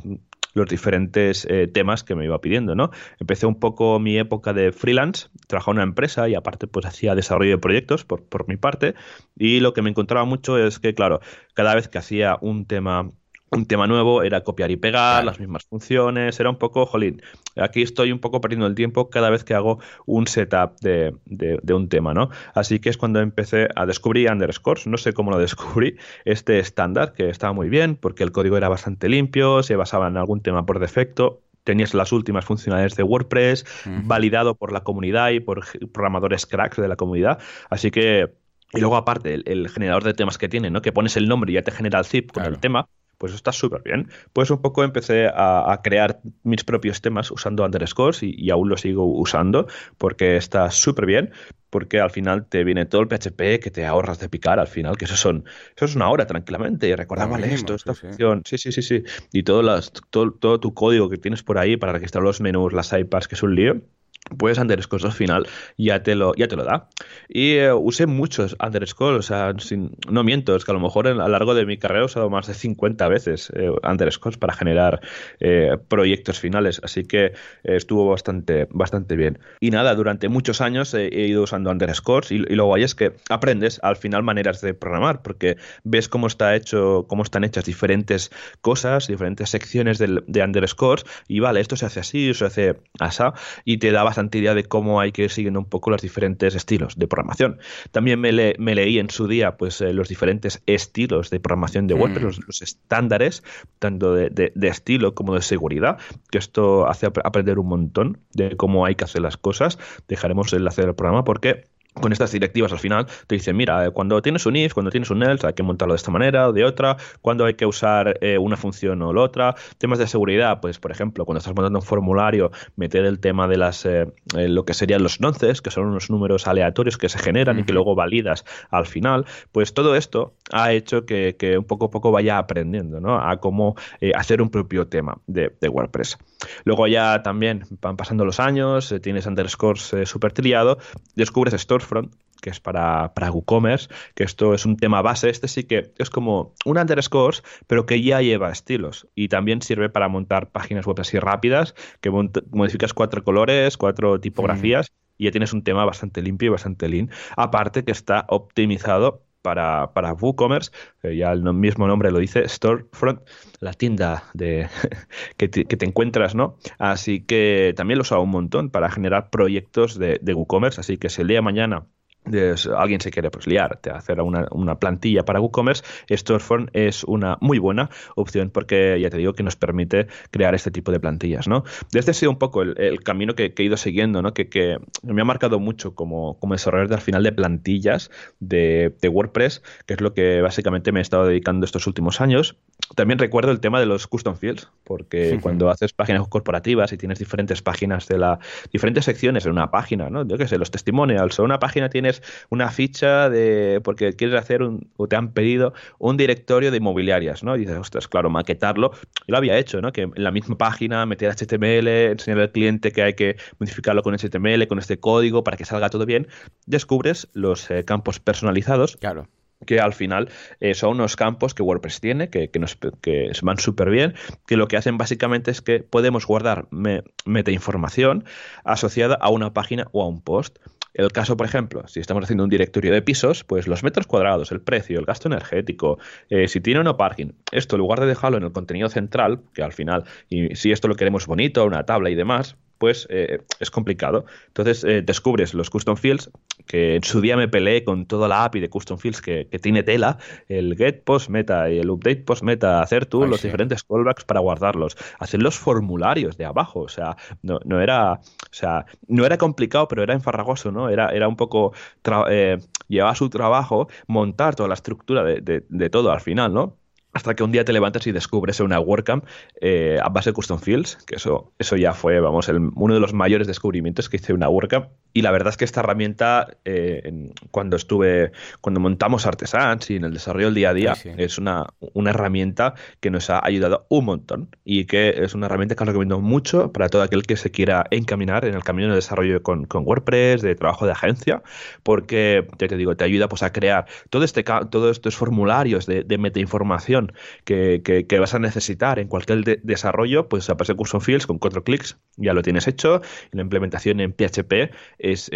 los diferentes eh, temas que me iba pidiendo, ¿no? Empecé un poco mi época de freelance, trabajaba en una empresa y aparte pues hacía desarrollo de proyectos por, por mi parte y lo que me encontraba mucho es que, claro, cada vez que hacía un tema un tema nuevo era copiar y pegar, las mismas funciones, era un poco, jolín, aquí estoy un poco perdiendo el tiempo cada vez que hago un setup de, de, un tema, ¿no? Así que es cuando empecé a descubrir underscores, no sé cómo lo descubrí, este estándar que estaba muy bien porque el código era bastante limpio, se basaba en algún tema por defecto, tenías las últimas funcionalidades de WordPress, validado por la comunidad y por programadores cracks de la comunidad, así que... Y luego aparte, el, generador de temas que tiene, ¿no? Que pones el nombre y ya te genera el zip con el tema pues está súper bien. Pues un poco empecé a, crear mis propios temas usando underscores y, aún lo sigo usando porque está súper bien porque al final te viene todo el PHP que te ahorras de picar al final, que eso son eso es una hora tranquilamente y recordar, vale, esto, esta función, sí, sí, sí, sí, y todo, las, todo, todo tu código que tienes por ahí para registrar los menús, las iPads, que es un lío, pues underscores al final ya te lo, ya te lo da. Y eh, usé muchos underscores, o sea, no miento, es que a lo mejor a lo largo de mi carrera he usado más de 50 veces eh, underscores para generar eh, proyectos finales, así que estuvo bastante, bastante bien. Y nada, durante muchos años he ido usando underscores y, y lo guay es que aprendes al final maneras de programar, porque ves cómo está hecho, cómo están hechas diferentes cosas, diferentes secciones de, de underscores, y vale, esto se hace así, se hace así, y te da bastante idea de cómo hay que ir siguiendo un poco los diferentes estilos de programación. También me, leí en su día pues eh, los diferentes estilos de programación de WordPress, mm. los, estándares, tanto de, estilo como de seguridad, que esto hace aprender un montón de cómo hay que hacer las cosas. Dejaremos el enlace del programa porque con estas directivas al final te dicen, mira, eh, cuando tienes un if, cuando tienes un else, hay que montarlo de esta manera o de otra, cuando hay que usar eh, una función o la otra. Temas de seguridad, pues por ejemplo, cuando estás montando un formulario, meter el tema de las eh, lo que serían los nonces, que son unos números aleatorios que se generan y que luego validas al final, pues todo esto ha hecho que, un poco a poco vaya aprendiendo ¿no? a cómo hacer un propio tema de, de, WordPress. Luego ya también van pasando los años, tienes underscores super triado, descubres stores Front, que es para, para WooCommerce, que esto es un tema base. Este sí que es como un underscores, pero que ya lleva estilos. Y también sirve para montar páginas web así rápidas, que modificas cuatro colores, cuatro tipografías y ya tienes un tema bastante limpio y bastante lean. Aparte que está optimizado para, para WooCommerce, ya el mismo nombre lo dice, Storefront, la tienda de, que, te, encuentras, ¿no? Así que también lo usa un montón para generar proyectos de, de WooCommerce, así que si el día de mañana alguien se quiere pues liar, te hacer una, una, plantilla para WooCommerce, Storefront es una muy buena opción porque ya te digo que nos permite crear este tipo de plantillas, ¿no? Desde ha sido un poco el, camino que, he ido siguiendo, ¿no? Que, que, me ha marcado mucho como, como desarrollador al final de plantillas de, de, WordPress, que es lo que básicamente me he estado dedicando estos últimos años. También recuerdo el tema de los custom fields, porque cuando haces páginas corporativas y tienes diferentes páginas de la diferentes secciones en una página, ¿no? Yo qué sé, los testimonials o una página tienes una ficha de porque quieres hacer un, o te han pedido un directorio de inmobiliarias, ¿no? Y dices, ostras, claro, maquetarlo. Yo lo había hecho, ¿no? Que en la misma página meter HTML, enseñar al cliente que hay que modificarlo con HTML, con este código para que salga todo bien. Descubres los eh, campos personalizados. Claro que al final eh, son unos campos que WordPress tiene, que, que, nos, que van súper bien, que lo que hacen básicamente es que podemos guardar meta información asociada a una página o a un post. El caso, por ejemplo, si estamos haciendo un directorio de pisos, pues los metros cuadrados, el precio, el gasto energético, eh, si tiene o no parking, esto en lugar de dejarlo en el contenido central, que al final, y si esto lo queremos bonito, una tabla y demás, pues eh, es complicado. Entonces eh, descubres los custom fields, que en su día me peleé con toda la API de custom fields que, tiene tela, el get post meta y el update post meta, hacer tú los diferentes callbacks para guardarlos, hacer los formularios de abajo, o sea, no, no, era, o sea, no era complicado, pero era enfarragoso, ¿no? Era, era un poco, eh, llevaba su trabajo montar toda la estructura de, de todo al final, ¿no? Hasta que un día te levantas y descubres una WordCamp eh, a base de custom fields, que eso, eso ya fue, vamos, uno de los mayores descubrimientos que hice una WordCamp. Y la verdad es que esta herramienta, eh, cuando estuve, cuando montamos Artesans y en el desarrollo del día a día, es una, una herramienta que nos ha ayudado un montón y que es una herramienta que os recomiendo mucho para todo aquel que se quiera encaminar en el camino de desarrollo con, con WordPress, de trabajo de agencia, porque, ya te digo, te ayuda pues a crear todo este, todos estos formularios de, de metainformación que, vas a necesitar en cualquier desarrollo, pues aparece Custom Fields con cuatro clics, ya lo tienes hecho. La implementación en PHP es,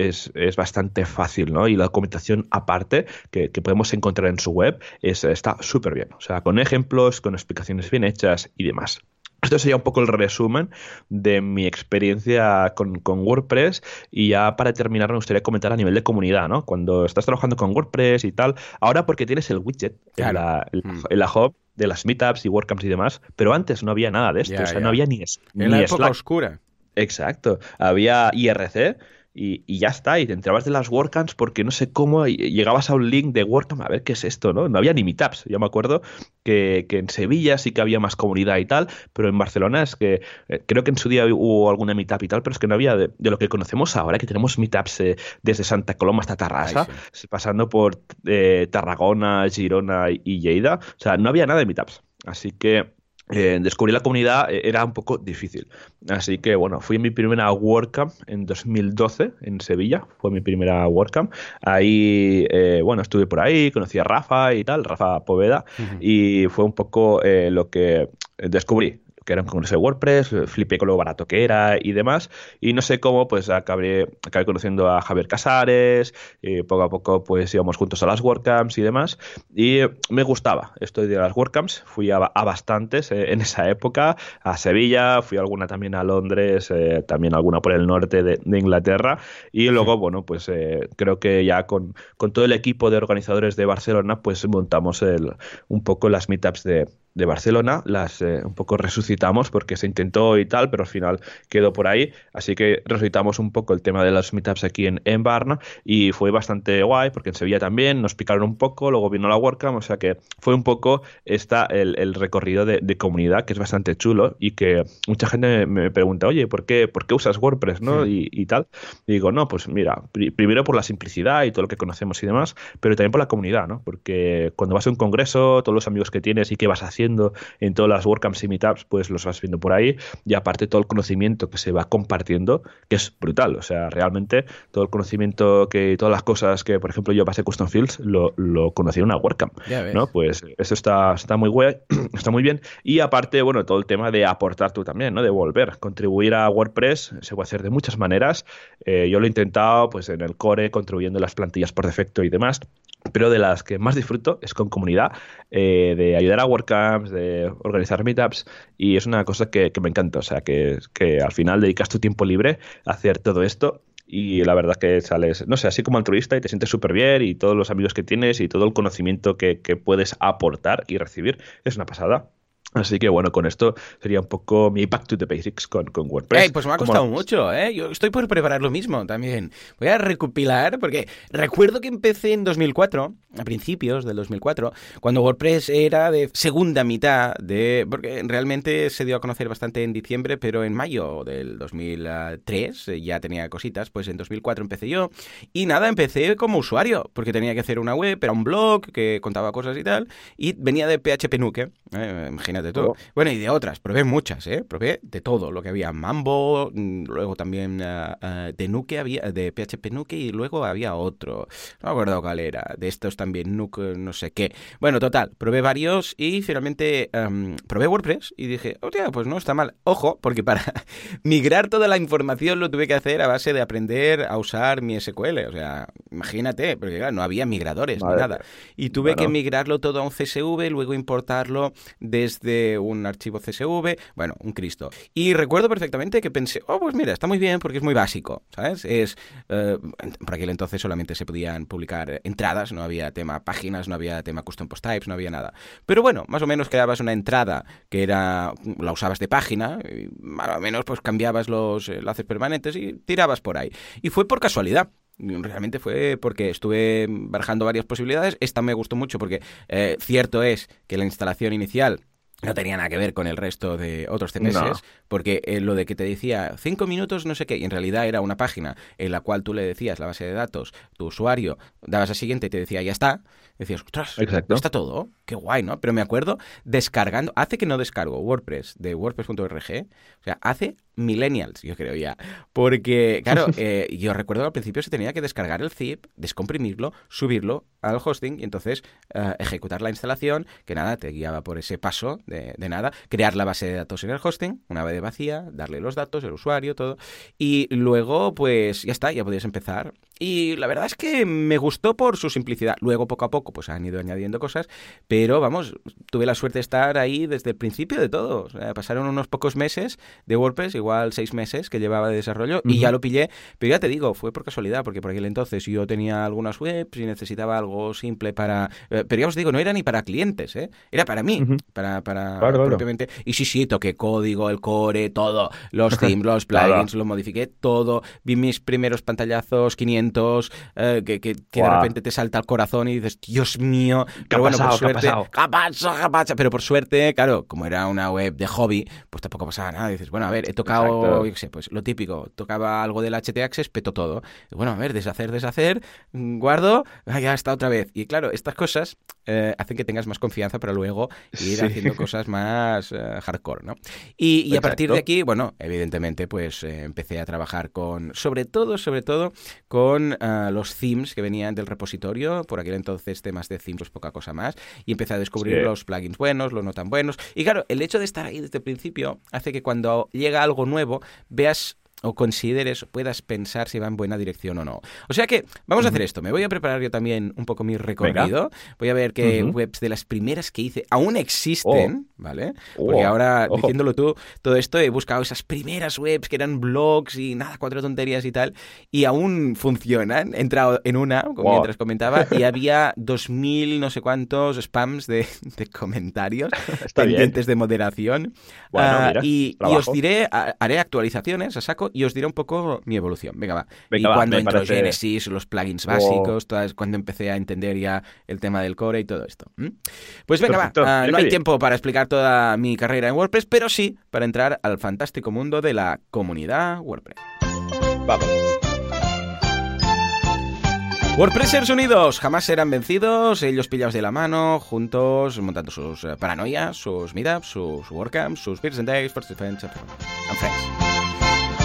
bastante fácil, ¿no? Y la documentación aparte que, podemos encontrar en su web es, está súper bien. O sea, con ejemplos, con explicaciones bien hechas y demás. Esto sería un poco el resumen de mi experiencia con, WordPress y ya para terminar me gustaría comentar a nivel de comunidad, ¿no? Cuando estás trabajando con WordPress y tal, ahora porque tienes el widget en, la, mm. en, la, hub de las meetups y WordCamps y demás, pero antes no había nada de esto, o sea, no había ni, ni En la época oscura. Exacto, había IRC y, ya está, y te entrabas de las WordCamps porque no sé cómo llegabas a un link de WordCamp a ver qué es esto, ¿no? No había ni meetups. Yo me acuerdo que, en Sevilla sí que había más comunidad y tal, pero en Barcelona es que eh, creo que en su día hubo alguna meetup y tal, pero es que no había de, lo que conocemos ahora, que tenemos meetups eh, desde Santa Coloma hasta Tarrasa, pasando por eh, Tarragona, Girona y Lleida. O sea, no había nada de meetups. Así que eh, descubrir la comunidad eh, era un poco difícil. Así que bueno, fui a mi primera WordCamp en 2012 en Sevilla, fue mi primera WordCamp. Ahí, eh, bueno, estuve por ahí, conocí a Rafa y tal, Rafa Poveda, y fue un poco lo que descubrí que era un congreso de WordPress, flipé con lo barato que era y demás, y no sé cómo, pues acabé, acabé conociendo a Javier Casares, y poco a poco pues íbamos juntos a las WordCamps y demás, y me gustaba esto de las WordCamps, fui a, bastantes eh, en esa época, a Sevilla, fui alguna también a Londres, eh, también alguna por el norte de, Inglaterra, y luego, bueno, pues eh, creo que ya con, con, todo el equipo de organizadores de Barcelona, pues montamos el, un poco las meetups de, de Barcelona, las eh, un poco resucitamos porque se intentó y tal, pero al final quedó por ahí, así que resucitamos un poco el tema de las meetups aquí en, en Barna y fue bastante guay porque en Sevilla también nos picaron un poco, luego vino la WordCamp, o sea que fue un poco esta, el, recorrido de, comunidad que es bastante chulo y que mucha gente me pregunta, oye, ¿por qué, por qué usas WordPress? ¿no? Y, tal. Y digo, no, pues mira, primero por la simplicidad y todo lo que conocemos y demás, pero también por la comunidad, ¿no? Porque cuando vas a un congreso, todos los amigos que tienes y qué vas a hacer haciendo en todas las WordCamps y Meetups, pues los vas viendo por ahí. Y aparte todo el conocimiento que se va compartiendo, que es brutal. O sea, realmente todo el conocimiento que todas las cosas que, por ejemplo, yo pasé Custom Fields, lo, lo conocí en una WordCamp. ¿no? Pues eso está, está muy guay, está muy bien. Y aparte, bueno, todo el tema de aportar tú también, ¿no? De volver, contribuir a WordPress se puede hacer de muchas maneras. Eh, yo lo he intentado, pues en el core, contribuyendo las plantillas por defecto y demás pero de las que más disfruto es con comunidad, eh, de ayudar a WordCamps, de organizar meetups, y es una cosa que, me encanta, o sea, que, al final dedicas tu tiempo libre a hacer todo esto. Y la verdad que sales, no sé, así como altruista y te sientes súper bien y todos los amigos que tienes y todo el conocimiento que puedes aportar y recibir es una pasada. Así que bueno, con esto sería un poco mi back to the basics con, con WordPress. pues me ha costado mucho, ¿eh? Yo estoy por preparar lo mismo también. Voy a recopilar, porque recuerdo que empecé en 2004, a principios del 2004, cuando WordPress era de segunda mitad de... Porque realmente se dio a conocer bastante en diciembre, pero en mayo del 2003 ya tenía cositas. Pues en 2004 empecé yo. Y nada, empecé como usuario, porque tenía que hacer una web, era un blog que contaba cosas y tal. Y venía de PHP Nuke, ¿eh? imagínate de todo. Bueno, y de otras, probé muchas, ¿eh? Probé de todo, lo que había Mambo, mm, luego también uh, de Nuke había, de PHP Nuke y luego había otro, no me acuerdo cuál era, de estos también, Nuke, no sé qué. Bueno, total, probé varios y finalmente um, probé WordPress y dije, hostia, pues no está mal. Ojo, porque para migrar toda la información lo tuve que hacer a base de aprender a usar mi SQL, o sea, imagínate, porque claro, no había migradores ni nada. Y tuve que migrarlo todo a un CSV, luego importarlo desde un archivo CSV, bueno, un Cristo. Y recuerdo perfectamente que pensé, oh, pues mira, está muy bien porque es muy básico, ¿sabes? Es, eh, por aquel entonces solamente se podían publicar entradas, no había tema páginas, no había tema custom post types, no había nada. Pero bueno, más o menos creabas una entrada que era, la usabas de página, y más o menos pues cambiabas los enlaces permanentes y tirabas por ahí. Y fue por casualidad realmente fue porque estuve barajando varias posibilidades. Esta me gustó mucho porque eh, cierto es que la instalación inicial no tenía nada que ver con el resto de otros CMS, porque eh, lo de que te decía cinco minutos no sé qué, y en realidad era una página en la cual tú le decías la base de datos, tu usuario, dabas a siguiente y te decía ya está, decías, ostras, está todo, qué guay, ¿no? Pero me acuerdo descargando, hace que no descargo WordPress de WordPress.org, o sea, hace millennials, yo creo ya, porque, claro, eh, yo recuerdo al principio se tenía que descargar el zip, descomprimirlo, subirlo al hosting y entonces eh, ejecutar la instalación, que nada, te guiaba por ese paso de, de, nada, crear la base de datos en el hosting, una vez vacía, darle los datos, el usuario, todo, y luego, pues ya está, ya podías empezar. Y la verdad es que me gustó por su simplicidad. Luego, poco a poco, pues han ido añadiendo cosas, pero vamos, tuve la suerte de estar ahí desde el principio de todo. pasaron unos pocos meses de WordPress, igual seis meses que llevaba de desarrollo, y ya lo pillé, pero ya te digo, fue por casualidad, porque por aquel entonces yo tenía algunas webs y necesitaba algo simple para... Eh, pero ya os digo, no era ni para clientes, ¿eh? era para mí, para, para propiamente... Y sí, sí, toqué código, el core, todo, los themes, los plugins, lo modifiqué todo, vi mis primeros pantallazos, 500, eh, que, que, de repente te salta el corazón y dices, Dios mío, pero bueno, por suerte, pero por suerte, claro, como era una web de hobby, pues tampoco pasaba nada, dices, bueno, a ver, he tocado, yo sé, pues lo típico, tocaba algo del HT Access, peto todo, bueno, a ver, deshacer, deshacer, guardo, ya está otra vez, y claro, estas cosas eh, hacen que tengas más confianza para luego ir haciendo cosas más eh, hardcore, ¿no? Y, a partir de aquí, bueno, evidentemente, pues eh, empecé a trabajar con, sobre todo, sobre todo, con los themes que venían del repositorio, por aquel entonces temas de themes, pues poca cosa más, y empecé a descubrir los plugins buenos, los no tan buenos, y claro, el hecho de estar ahí desde el principio hace que cuando llega algo nuevo veas o consideres puedas pensar si va en buena dirección o no. O sea que vamos a hacer esto. Me voy a preparar yo también un poco mi recorrido. Voy a ver qué webs de las primeras que hice aún existen, oh. ¿vale? Porque oh. ahora, diciéndolo tú, todo esto he buscado esas primeras webs que eran blogs y nada, cuatro tonterías y tal, y aún funcionan. He entrado en una, como mientras comentaba, y había dos mil no sé cuántos spams de, comentarios pendientes de moderación. Ah, y, os diré, haré actualizaciones a saco y os diré un poco mi evolución. Venga, va. y cuando entró Genesis, los plugins básicos, cuando empecé a entender ya el tema del core y todo esto. Pues venga, va. Ah, no hay tiempo para explicar toda mi carrera en WordPress, pero sí para entrar al fantástico mundo de la comunidad WordPress. Vamos. WordPressers unidos, jamás serán vencidos, ellos pillados de la mano, juntos, montando sus eh, paranoias, sus meetups, sus WordCamps, sus Peers and Days, First Defense, and Friends.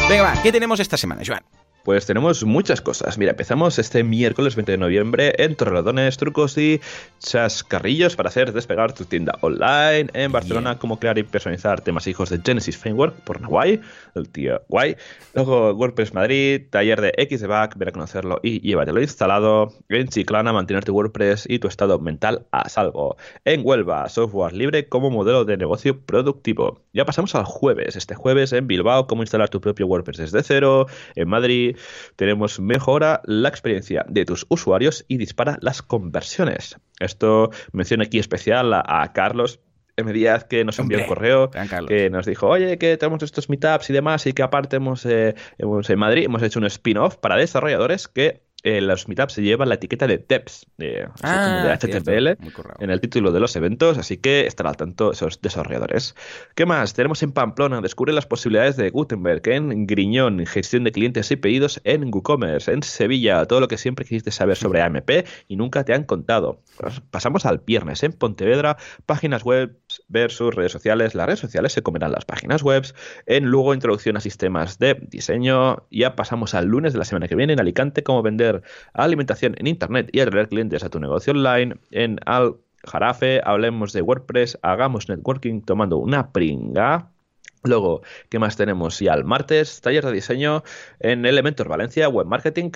Venga, va, ¿qué tenemos esta semana, Joan? Pues tenemos muchas cosas. Mira, empezamos este miércoles 20 de noviembre en Torrelodones, trucos y chascarrillos para hacer despegar tu tienda online. En Barcelona, cómo crear y personalizar temas hijos de Genesis Framework por Nahuay, el tío guay. Luego WordPress Madrid, taller de X de Back, ven a conocerlo y llévatelo instalado. En Chiclana, mantener tu WordPress y tu estado mental a salvo. En Huelva, software libre como modelo de negocio productivo. Ya pasamos al jueves. Este jueves en Bilbao, cómo instalar tu propio WordPress desde cero. En Madrid, tenemos mejora la experiencia de tus usuarios y dispara las conversiones. Esto menciono aquí especial a, Carlos M. Díaz que nos envió un correo que nos dijo, oye, que tenemos estos meetups y demás y que aparte hemos, eh, hemos en Madrid hemos hecho un spin-off para desarrolladores que eh, los meetups se llevan la etiqueta de DEPS, de, ah, HTML, en el título de los eventos, así que estará al tanto esos desarrolladores. ¿Qué más? Tenemos en Pamplona, descubre las posibilidades de Gutenberg, en Griñón, gestión de clientes y pedidos en WooCommerce, en Sevilla, todo lo que siempre quisiste saber sobre AMP y nunca te han contado. Pasamos al viernes en Pontevedra, páginas web versus redes sociales. Las redes sociales se comerán las páginas web. En Lugo, introducción a sistemas de diseño. Ya pasamos al lunes de la semana que viene en Alicante, cómo vender alimentación en Internet y atraer clientes a tu negocio online. En Al Jarafe hablemos de WordPress, hagamos networking tomando una pringa. Luego, ¿qué más tenemos? Y al martes, taller de diseño en Elementor Valencia, web marketing,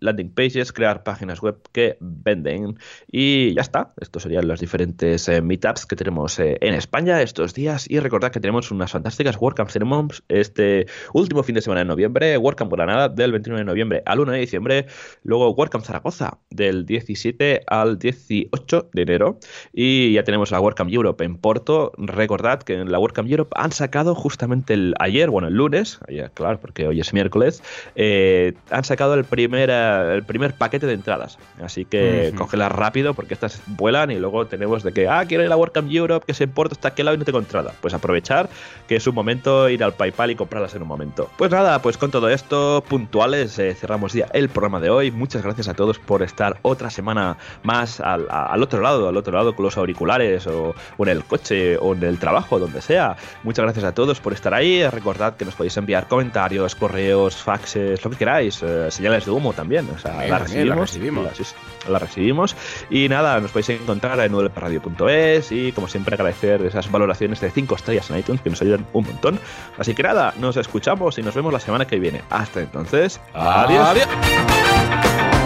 landing pages, crear páginas web que venden. Y ya está. Estos serían los diferentes eh, meetups que tenemos eh, en España estos días. Y recordad que tenemos unas fantásticas WordCamp Tenemos este último fin de semana de noviembre, WordCamp Granada del 29 de noviembre al 1 de diciembre. Luego WordCamp Zaragoza del 17 al 18 de enero. Y ya tenemos la WordCamp Europe en Porto. Recordad que en la WordCamp Europe han sacado justamente el, ayer, bueno, el lunes, ayer, claro, porque hoy es miércoles, eh, han sacado el primer, el primer paquete de entradas. Así que cógelas rápido porque estas vuelan y luego tenemos de que, ah, quiero ir a WordCamp Europe, que se importa hasta aquel lado y no tengo entrada. Pues aprovechar que es un momento ir al PayPal y comprarlas en un momento. Pues nada, pues con todo esto, puntuales, eh, cerramos ya el programa de hoy. Muchas gracias a todos por estar otra semana más al, al otro lado, al otro lado con los auriculares o, o en el coche o en el trabajo, donde sea. Muchas gracias a todos por estar ahí. Recordad que nos podéis enviar comentarios, correos, faxes, lo que queráis, eh, señales de humo también. O sea, las recibimos. La recibimos. Y nada, nos podéis encontrar en wradio.es y como siempre agradecer esas valoraciones de 5 estrellas en iTunes que nos ayudan un montón. Así que nada, nos escuchamos y nos vemos la semana que viene. Hasta entonces, adiós. adiós.